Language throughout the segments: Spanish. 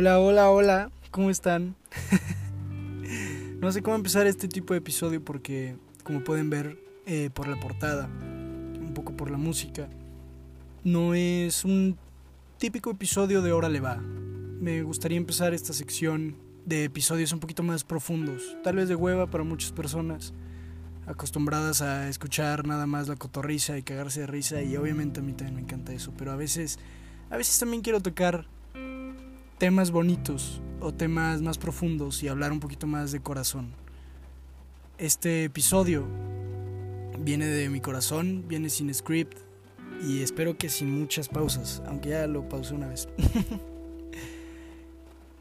Hola, hola, hola, ¿cómo están? no sé cómo empezar este tipo de episodio porque, como pueden ver eh, por la portada, un poco por la música, no es un típico episodio de Hora le va. Me gustaría empezar esta sección de episodios un poquito más profundos, tal vez de hueva para muchas personas acostumbradas a escuchar nada más la cotorriza y cagarse de risa y obviamente a mí también me encanta eso, pero a veces a veces también quiero tocar temas bonitos o temas más profundos y hablar un poquito más de corazón. Este episodio viene de mi corazón, viene sin script y espero que sin muchas pausas, aunque ya lo pausé una vez.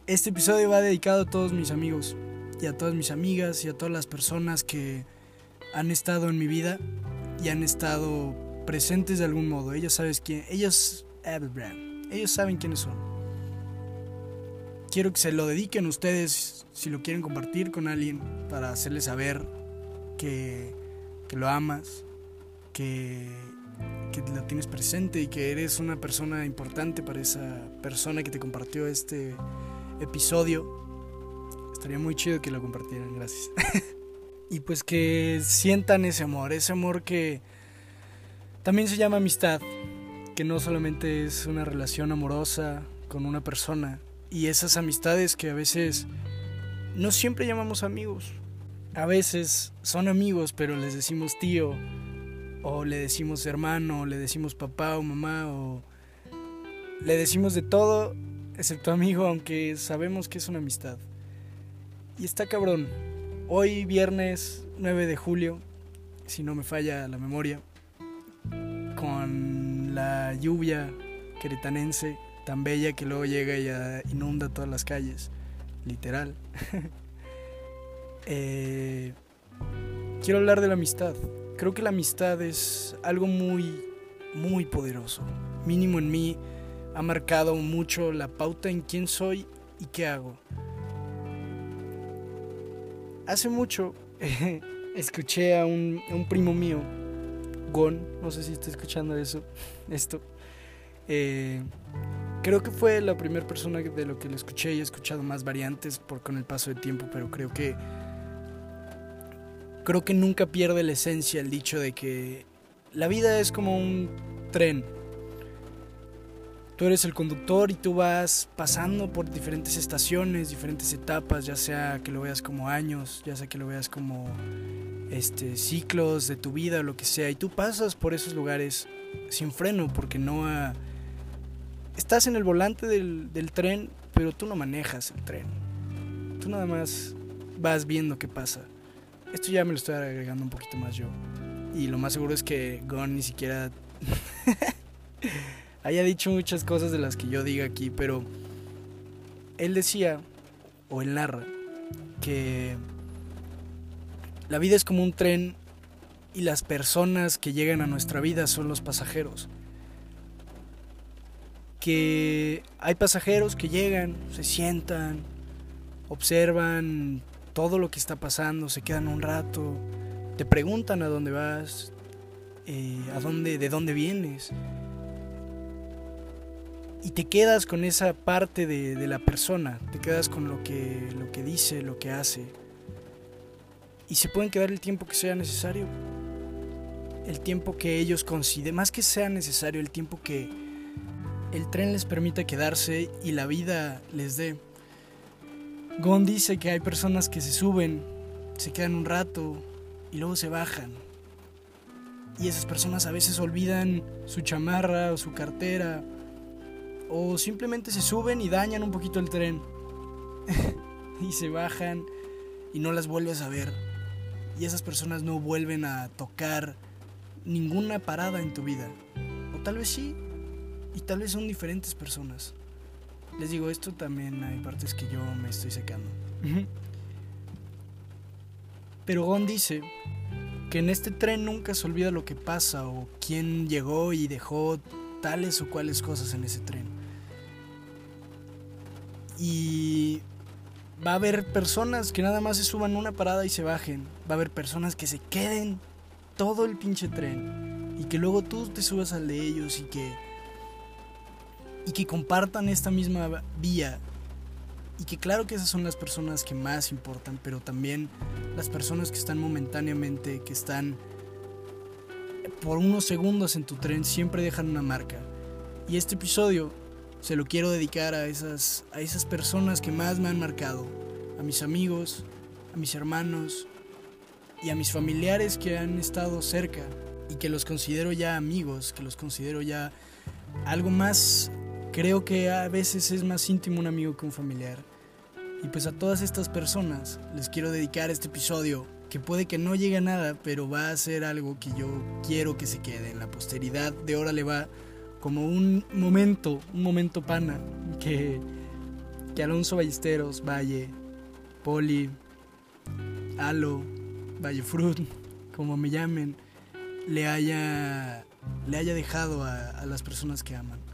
Este episodio va dedicado a todos mis amigos y a todas mis amigas y a todas las personas que han estado en mi vida y han estado presentes de algún modo. Ellos sabes quién, ellos, ellos saben quiénes son. Quiero que se lo dediquen ustedes si lo quieren compartir con alguien para hacerle saber que, que lo amas, que, que lo tienes presente y que eres una persona importante para esa persona que te compartió este episodio. Estaría muy chido que lo compartieran, gracias. y pues que sientan ese amor, ese amor que también se llama amistad, que no solamente es una relación amorosa con una persona, y esas amistades que a veces no siempre llamamos amigos. A veces son amigos, pero les decimos tío, o le decimos hermano, o le decimos papá o mamá, o le decimos de todo excepto amigo, aunque sabemos que es una amistad. Y está cabrón. Hoy viernes 9 de julio, si no me falla la memoria, con la lluvia queretanense tan bella que luego llega y inunda todas las calles, literal. Eh, quiero hablar de la amistad. Creo que la amistad es algo muy, muy poderoso. Mínimo en mí ha marcado mucho la pauta en quién soy y qué hago. Hace mucho escuché a un, primo mío, Gon, no sé si está escuchando eso, esto. Eh, creo que fue la primera persona de lo que le escuché y he escuchado más variantes por con el paso del tiempo, pero creo que creo que nunca pierde la esencia el dicho de que la vida es como un tren. Tú eres el conductor y tú vas pasando por diferentes estaciones, diferentes etapas, ya sea que lo veas como años, ya sea que lo veas como este ciclos de tu vida o lo que sea, y tú pasas por esos lugares sin freno porque no estás en el volante del, del tren, pero tú no manejas el tren. Tú nada más vas viendo qué pasa. Esto ya me lo estoy agregando un poquito más yo. Y lo más seguro es que Gon ni siquiera haya dicho muchas cosas de las que yo diga aquí, pero él decía, o él narra, que la vida es como un tren y las personas que llegan a nuestra vida son los pasajeros. Que hay pasajeros que llegan, se sientan, observan todo lo que está pasando, se quedan un rato, te preguntan a dónde vas, eh, a dónde, de dónde vienes y te quedas con esa parte de, la persona, te quedas con lo que, lo que dice, lo que hace. Y se pueden quedar el tiempo que sea necesario. El tiempo que ellos consideren, más que sea necesario, el tiempo que el tren les permita quedarse y la vida les dé. Gon dice que hay personas que se suben, se quedan un rato y luego se bajan. Y esas personas a veces olvidan su chamarra o su cartera o simplemente se suben y dañan un poquito el tren. y se bajan y no las vuelves a ver. Y esas personas no vuelven a tocar ninguna parada en tu vida. O tal vez sí. Y tal vez son diferentes personas. Les digo, esto también hay partes que yo me estoy secando. Pero Gon dice que en este tren nunca se olvida lo que pasa o quién llegó y dejó tales o cuales cosas en ese tren. Y va a haber personas que nada más se suban una parada y se bajen. Va a haber personas que se queden todo el pinche tren. Y que luego tú te subas al de ellos y que. Y que compartan esta misma vía. Y que claro que esas son las personas que más importan, pero también las personas que están momentáneamente, que están por unos segundos en tu tren, siempre dejan una marca. Y este episodio se lo quiero dedicar a esas, a esas personas que más me han marcado, a mis amigos, a mis hermanos y a mis familiares que han estado cerca y que los considero ya amigos, que los considero ya algo más, creo que a veces es más íntimo un amigo que un familiar. Y pues a todas estas personas les quiero dedicar este episodio que puede que no llegue a nada, pero va a ser algo que yo quiero que se quede en la posteridad de ahora le va como un momento, un momento pana que, que Alonso Ballesteros, Valle, Poli, Alo, Valle Fruit, como me llamen, le haya, le haya dejado a, a las personas que aman.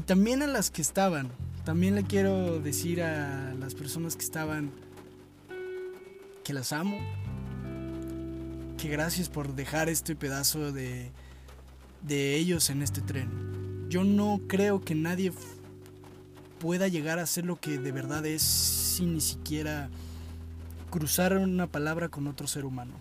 Y también a las que estaban. También le quiero decir a las personas que estaban que las amo. Que gracias por dejar este pedazo de, de ellos en este tren. Yo no creo que nadie pueda llegar a ser lo que de verdad es sin ni siquiera cruzar una palabra con otro ser humano.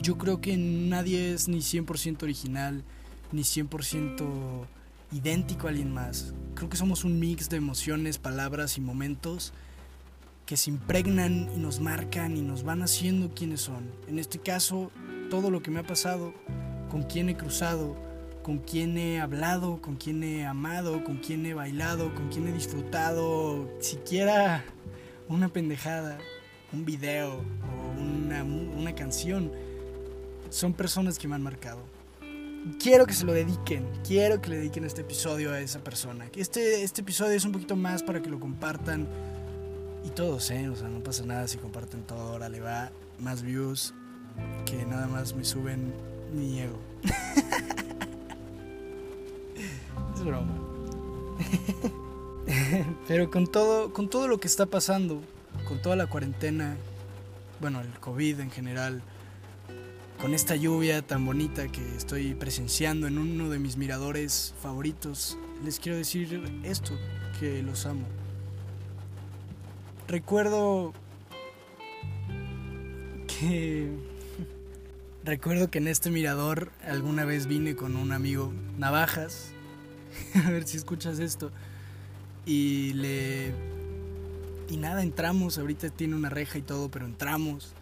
Yo creo que nadie es ni 100% original, ni 100% idéntico a alguien más. Creo que somos un mix de emociones, palabras y momentos que se impregnan y nos marcan y nos van haciendo quienes son. En este caso, todo lo que me ha pasado, con quién he cruzado, con quién he hablado, con quién he amado, con quién he bailado, con quién he disfrutado, siquiera una pendejada, un video o una, una canción, son personas que me han marcado. Quiero que se lo dediquen, quiero que le dediquen este episodio a esa persona. Este, este episodio es un poquito más para que lo compartan y todos, ¿eh? O sea, no pasa nada si comparten todo, ahora le va más views que nada más me suben mi ego. es broma. Pero con todo, con todo lo que está pasando, con toda la cuarentena, bueno, el COVID en general, con esta lluvia tan bonita que estoy presenciando en uno de mis miradores favoritos, les quiero decir esto, que los amo. Recuerdo que recuerdo que en este mirador alguna vez vine con un amigo Navajas, a ver si escuchas esto, y le y nada, entramos, ahorita tiene una reja y todo, pero entramos,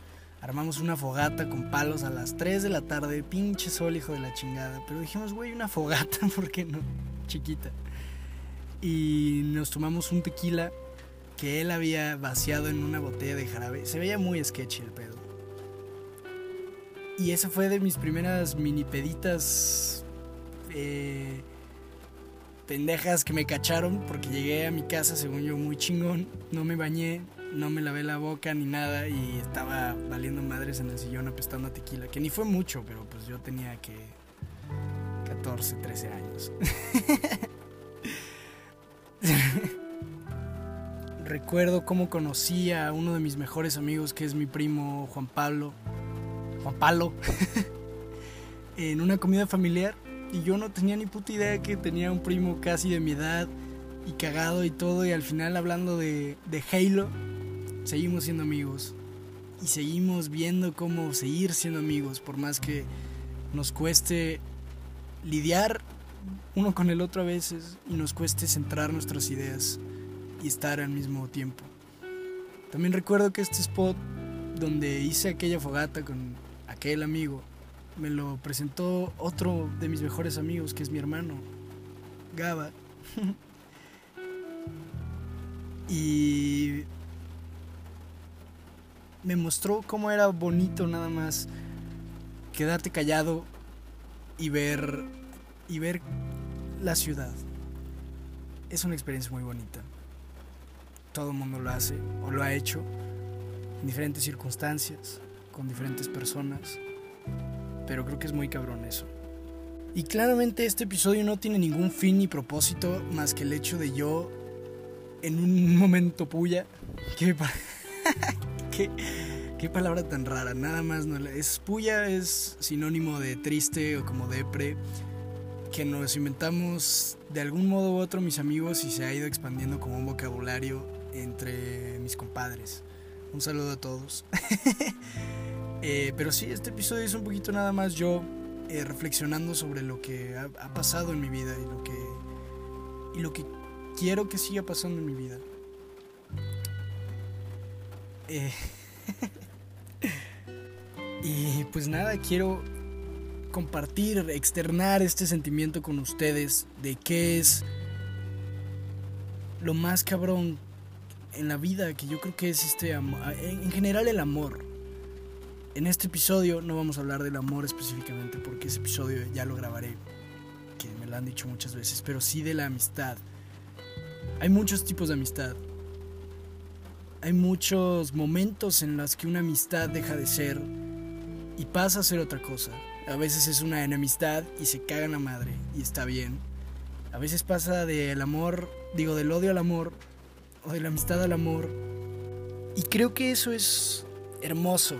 armamos una fogata con palos a las 3 de la tarde, pinche sol, hijo de la chingada, pero dijimos, güey, una fogata, ¿por qué no? Chiquita. Y nos tomamos un tequila que él había vaciado en una botella de jarabe. Se veía muy sketchy el pedo. Y esa fue de mis primeras mini peditas eh, pendejas que me cacharon porque llegué a mi casa, según yo, muy chingón. No me bañé, no me lavé la boca ni nada y estaba valiendo madres en el sillón apestando a tequila. Que ni fue mucho, pero pues yo tenía que 14, 13 años. recuerdo cómo conocí a uno de mis mejores amigos, que es mi primo Juan Pablo. Juan Pablo. en una comida familiar. Y yo no tenía ni puta idea que tenía un primo casi de mi edad. Y cagado y todo. Y al final hablando de, de Halo. Seguimos siendo amigos. Y seguimos viendo cómo seguir siendo amigos. Por más que nos cueste lidiar uno con el otro a veces. Y nos cueste centrar nuestras ideas y estar al mismo tiempo. También recuerdo que este spot donde hice aquella fogata con aquel amigo, me lo presentó otro de mis mejores amigos, que es mi hermano, Gaba. y me mostró cómo era bonito nada más quedarte callado y ver y ver la ciudad. Es una experiencia muy bonita todo el mundo lo hace o lo ha hecho en diferentes circunstancias, con diferentes personas, pero creo que es muy cabrón eso. Y claramente este episodio no tiene ningún fin ni propósito más que el hecho de yo en un momento puya, qué, qué, qué palabra tan rara, nada más no es puya es sinónimo de triste o como depre que nos inventamos de algún modo u otro mis amigos y se ha ido expandiendo como un vocabulario entre mis compadres. Un saludo a todos. Eh, pero sí, este episodio es un poquito nada más yo eh, reflexionando sobre lo que ha, ha, pasado en mi vida y lo que y lo que quiero que siga pasando en mi vida. Eh, y pues nada, quiero compartir, externar este sentimiento con ustedes de qué es lo más cabrón en la vida, que yo creo que es este amor, en general el amor. En este episodio no vamos a hablar del amor específicamente porque ese episodio ya lo grabaré, que me lo han dicho muchas veces, pero sí de la amistad. Hay muchos tipos de amistad. Hay muchos momentos en los que una amistad deja de ser y pasa a ser otra cosa. A veces es una enemistad y se caga en la madre y está bien. A veces pasa del amor, digo, del odio al amor o de la amistad al amor. Y creo que eso es hermoso.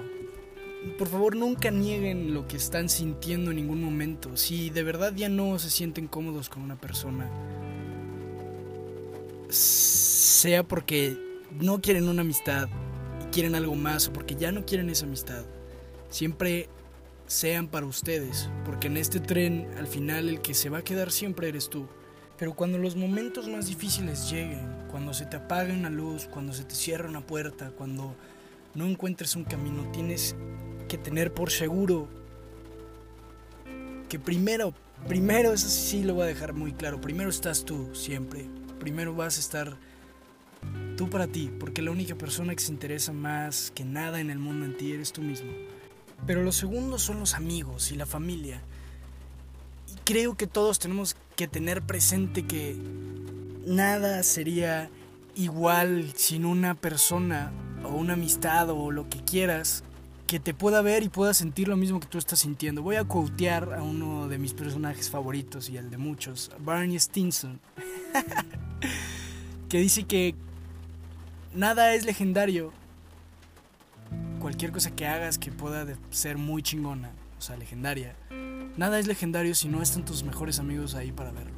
Por favor, nunca nieguen lo que están sintiendo en ningún momento. Si de verdad ya no se sienten cómodos con una persona, sea porque no quieren una amistad y quieren algo más o porque ya no quieren esa amistad, siempre sean para ustedes, porque en este tren al final el que se va a quedar siempre eres tú. Pero cuando los momentos más difíciles lleguen, cuando se te apague una luz, cuando se te cierra una puerta, cuando no encuentres un camino, tienes que tener por seguro que primero, primero, eso sí lo voy a dejar muy claro, primero estás tú siempre, primero vas a estar para ti, porque la única persona que se interesa más que nada en el mundo en ti eres tú mismo. Pero los segundos son los amigos y la familia. Y creo que todos tenemos que tener presente que nada sería igual sin una persona o una amistad o lo que quieras que te pueda ver y pueda sentir lo mismo que tú estás sintiendo. Voy a quotear a uno de mis personajes favoritos y el de muchos, Barney Stinson, que dice que nada es legendario. Cualquier cosa que hagas que pueda ser muy chingona, o sea, legendaria. Nada es legendario si no están tus mejores amigos ahí para verlo.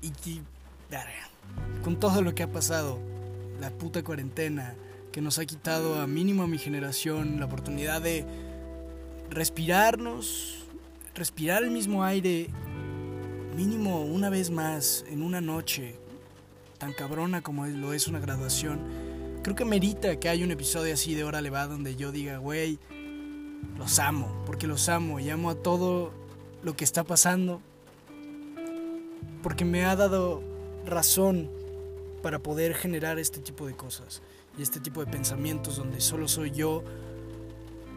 Y, con todo lo que ha pasado, la puta cuarentena, que nos ha quitado a mínimo a mi generación la oportunidad de respirarnos, respirar el mismo aire mínimo una vez más en una noche tan cabrona como lo es una graduación. Creo que merita que haya un episodio así de hora levada donde yo diga, güey, los amo, porque los amo y amo a todo lo que está pasando, porque me ha dado razón para poder generar este tipo de cosas y este tipo de pensamientos donde solo soy yo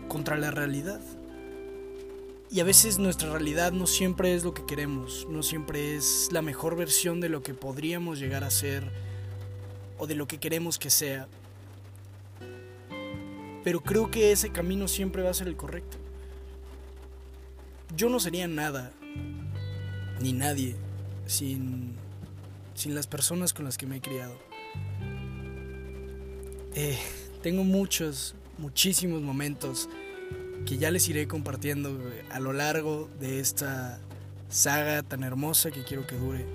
contra la realidad. Y a veces nuestra realidad no siempre es lo que queremos, no siempre es la mejor versión de lo que podríamos llegar a ser o de lo que queremos que sea. Pero creo que ese camino siempre va a ser el correcto. Yo no sería nada, ni nadie, sin, sin las personas con las que me he criado. Eh, tengo muchos, muchísimos momentos que ya les iré compartiendo a lo largo de esta saga tan hermosa que quiero que dure.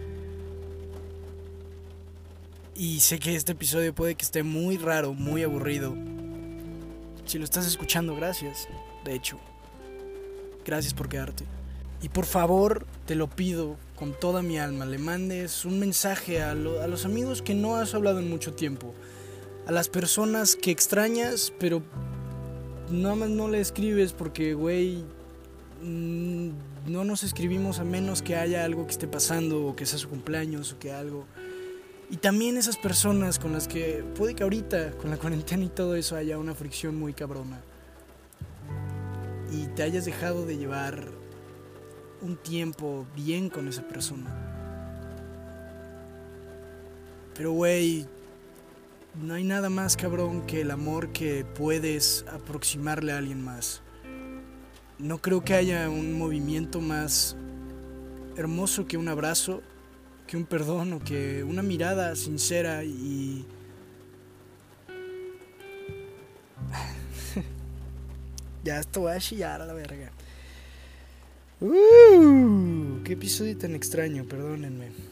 Y sé que este episodio puede que esté muy raro, muy aburrido. Si lo estás escuchando, gracias. De hecho, gracias por quedarte. Y por favor, te lo pido con toda mi alma, le mandes un mensaje a, a los amigos que no has hablado en mucho tiempo a las personas que extrañas, pero nada más no le escribes porque, güey, mm, no nos escribimos a menos que haya algo que esté pasando o que sea su cumpleaños o que algo. Y también esas personas con las que puede que ahorita, con la cuarentena y todo eso, haya una fricción muy cabrona. Y te hayas dejado de llevar un tiempo bien con esa persona. Pero, güey, no hay nada más cabrón que el amor que puedes aproximarle a alguien más. No creo que haya un movimiento más hermoso que un abrazo, que un perdón o que una mirada sincera y... ya esto va a chillar a la verga. Uh, qué episodio tan extraño, perdónenme.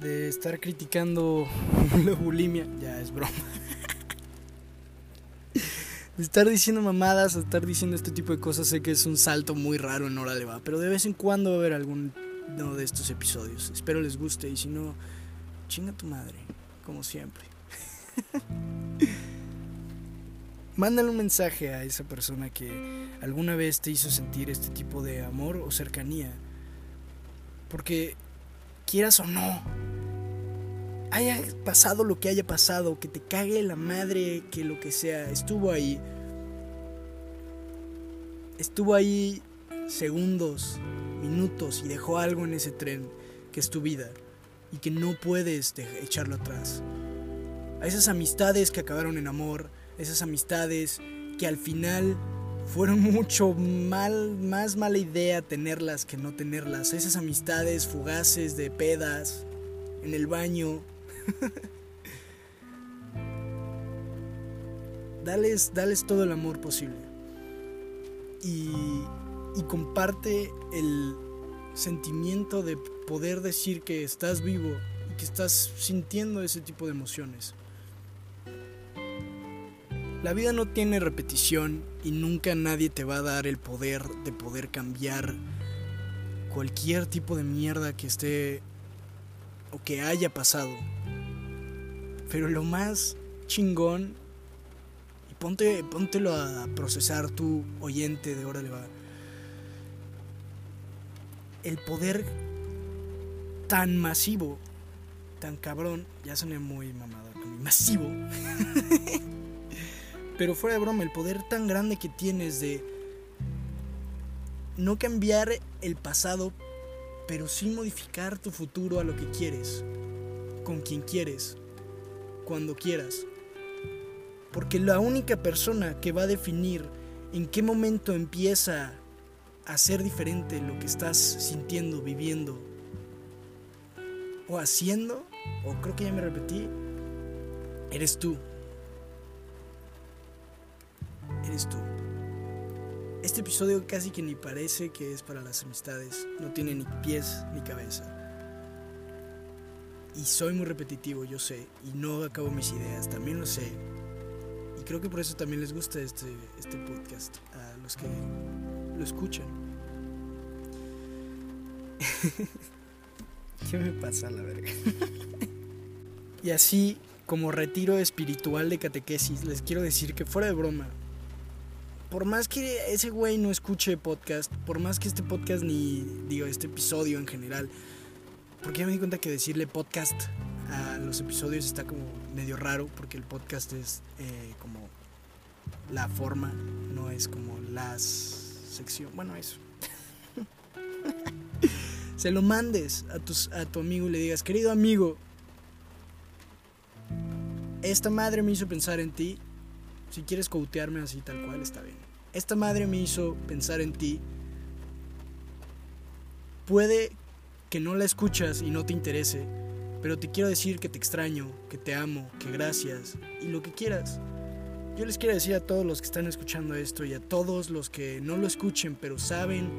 De estar criticando la bulimia, ya es broma. De estar diciendo mamadas a estar diciendo este tipo de cosas, sé que es un salto muy raro en hora le va, pero de vez en cuando va a haber alguno de estos episodios. Espero les guste y si no, chinga tu madre, como siempre. Mándale un mensaje a esa persona que alguna vez te hizo sentir este tipo de amor o cercanía. Porque quieras o no, haya pasado lo que haya pasado, que te cague la madre, que lo que sea, estuvo ahí. Estuvo ahí segundos, minutos y dejó algo en ese tren que es tu vida y que no puedes echarlo atrás. A esas amistades que acabaron en amor, esas amistades que al final fueron mucho mal, más mala idea tenerlas que no tenerlas. Esas amistades fugaces de pedas, en el baño. dales, dales todo el amor posible. Y, y comparte el sentimiento de poder decir que estás vivo y que estás sintiendo ese tipo de emociones. La vida no tiene repetición y nunca nadie te va a dar el poder de poder cambiar cualquier tipo de mierda que esté o que haya pasado. Pero lo más chingón, y ponte, póntelo a procesar tu oyente de Hora le va. El poder tan masivo, tan cabrón, ya soné muy mamado, masivo. Pero fuera de broma, el poder tan grande que tienes de no cambiar el pasado, pero sí modificar tu futuro a lo que quieres, con quien quieres, cuando quieras. Porque la única persona que va a definir en qué momento empieza a ser diferente lo que estás sintiendo, viviendo o haciendo, o creo que ya me repetí, eres tú. Eres tú. Este episodio casi que ni parece que es para las amistades, no tiene ni pies ni cabeza. Y soy muy repetitivo, yo sé, y no acabo mis ideas, también lo sé. Y creo que por eso también les gusta este, este podcast, a los que lo escuchan. ¿Qué me pasa la verga? y así, como retiro espiritual de catequesis, les quiero decir que fuera de broma, por más que ese güey no escuche podcast, por más que este podcast ni, digo, este episodio en general, porque ya me di cuenta que decirle podcast a los episodios está como medio raro, porque el podcast es eh, como la forma, no es como las sección, bueno, eso. Se lo mandes a, a tu amigo y le digas, querido amigo, esta madre me hizo pensar en ti si quieres coutearme así tal cual, está bien. Esta madre me hizo pensar en ti. Puede que no la escuchas y no te interese, pero te quiero decir que te extraño, que te amo, que gracias y lo que quieras. Yo les quiero decir a todos los que están escuchando esto y a todos los que no lo escuchen, pero saben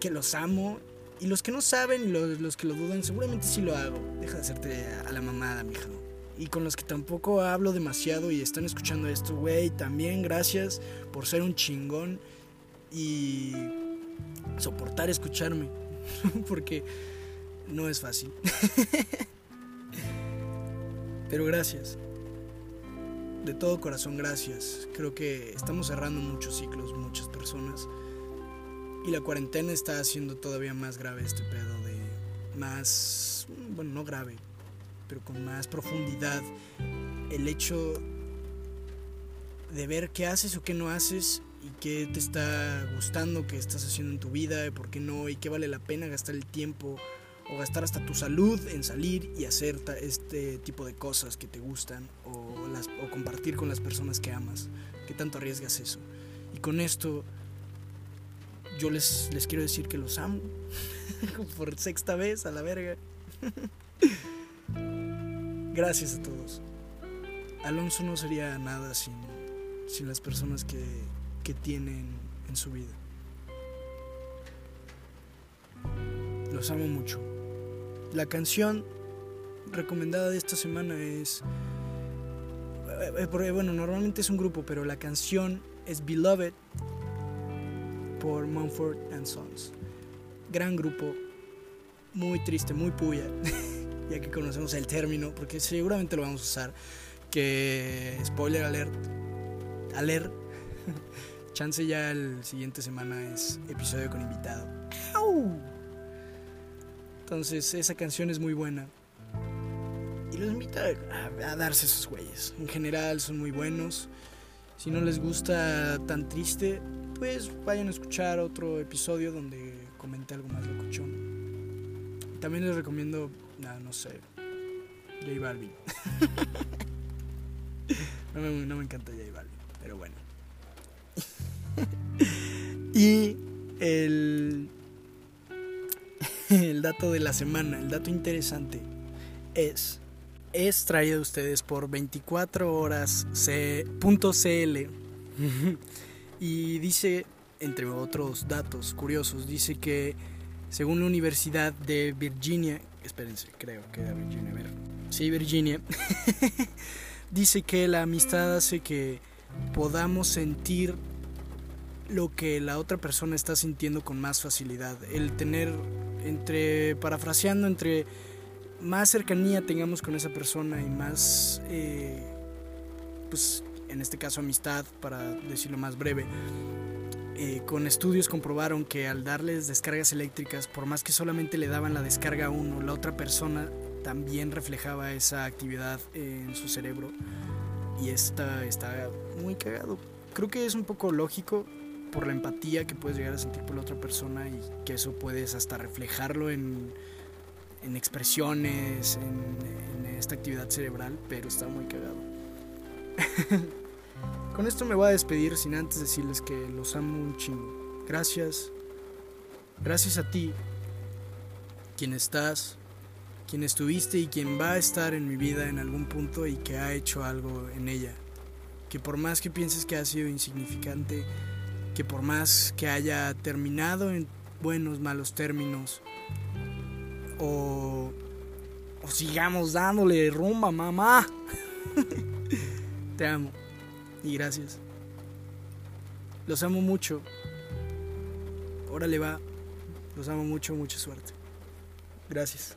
que los amo. Y los que no saben y los, los que lo dudan, seguramente sí lo hago. Deja de hacerte a la mamada, mija y con los que tampoco hablo demasiado y están escuchando esto, güey, también gracias por ser un chingón y soportar escucharme, porque no es fácil. Pero gracias. De todo corazón, gracias. Creo que estamos cerrando muchos ciclos, muchas personas. Y la cuarentena está haciendo todavía más grave este pedo de más, bueno, no grave, pero con más profundidad, el hecho de ver qué haces o qué no haces y qué te está gustando, qué estás haciendo en tu vida, por qué no, y qué vale la pena gastar el tiempo o gastar hasta tu salud en salir y hacer este tipo de cosas que te gustan o, las, o compartir con las personas que amas. ¿Qué tanto arriesgas eso? Y con esto yo les, les quiero decir que los amo por sexta vez a la verga. Gracias a todos. Alonso no sería nada sin, sin las personas que, que tienen en su vida. Los amo mucho. La canción recomendada de esta semana es... eh, porque, bueno, normalmente es un grupo, pero la canción es Beloved por Mumford and Sons. Gran grupo, muy triste, muy puya, ya que conocemos el término, porque seguramente lo vamos a usar. Que, spoiler alert, alert, chance ya el siguiente semana es episodio con invitado. ¡Au! Entonces, esa canción es muy buena. Y los invito a, a darse esos güeyes. En general son muy buenos. Si no les gusta tan triste, pues vayan a escuchar otro episodio donde comenté algo más locuchón. También les recomiendo, nah, no sé, J Balvin. no, me, no me encanta J Balvin, pero bueno. y el, el dato de la semana, el dato interesante es es traído a ustedes por 24 horas y dice, entre otros datos curiosos, dice que según la Universidad de Virginia, espérense, creo que era Virginia, a ver, sí, Virginia, dice que la amistad hace que podamos sentir lo que la otra persona está sintiendo con más facilidad. El tener, entre, parafraseando, entre más cercanía tengamos con esa persona y más, eh, pues en este caso amistad, para decirlo más breve, eh, con estudios comprobaron que al darles descargas eléctricas, por más que solamente le daban la descarga a uno, la otra persona también reflejaba esa actividad en su cerebro y esta está muy cagado. Creo que es un poco lógico por la empatía que puedes llegar a sentir por la otra persona y que eso puedes hasta reflejarlo en en expresiones, en, en, esta actividad cerebral, pero está muy cagado. Con esto me voy a despedir sin antes decirles que los amo un chingo. Gracias. Gracias a ti, quien estás, quien estuviste y quien va a estar en mi vida en algún punto y que ha hecho algo en ella. Que por más que pienses que ha sido insignificante, que por más que haya terminado en buenos, malos términos, o, o sigamos dándole rumba, mamá. Te amo y gracias. Los amo mucho. Órale va. Los amo mucho, mucha suerte. Gracias.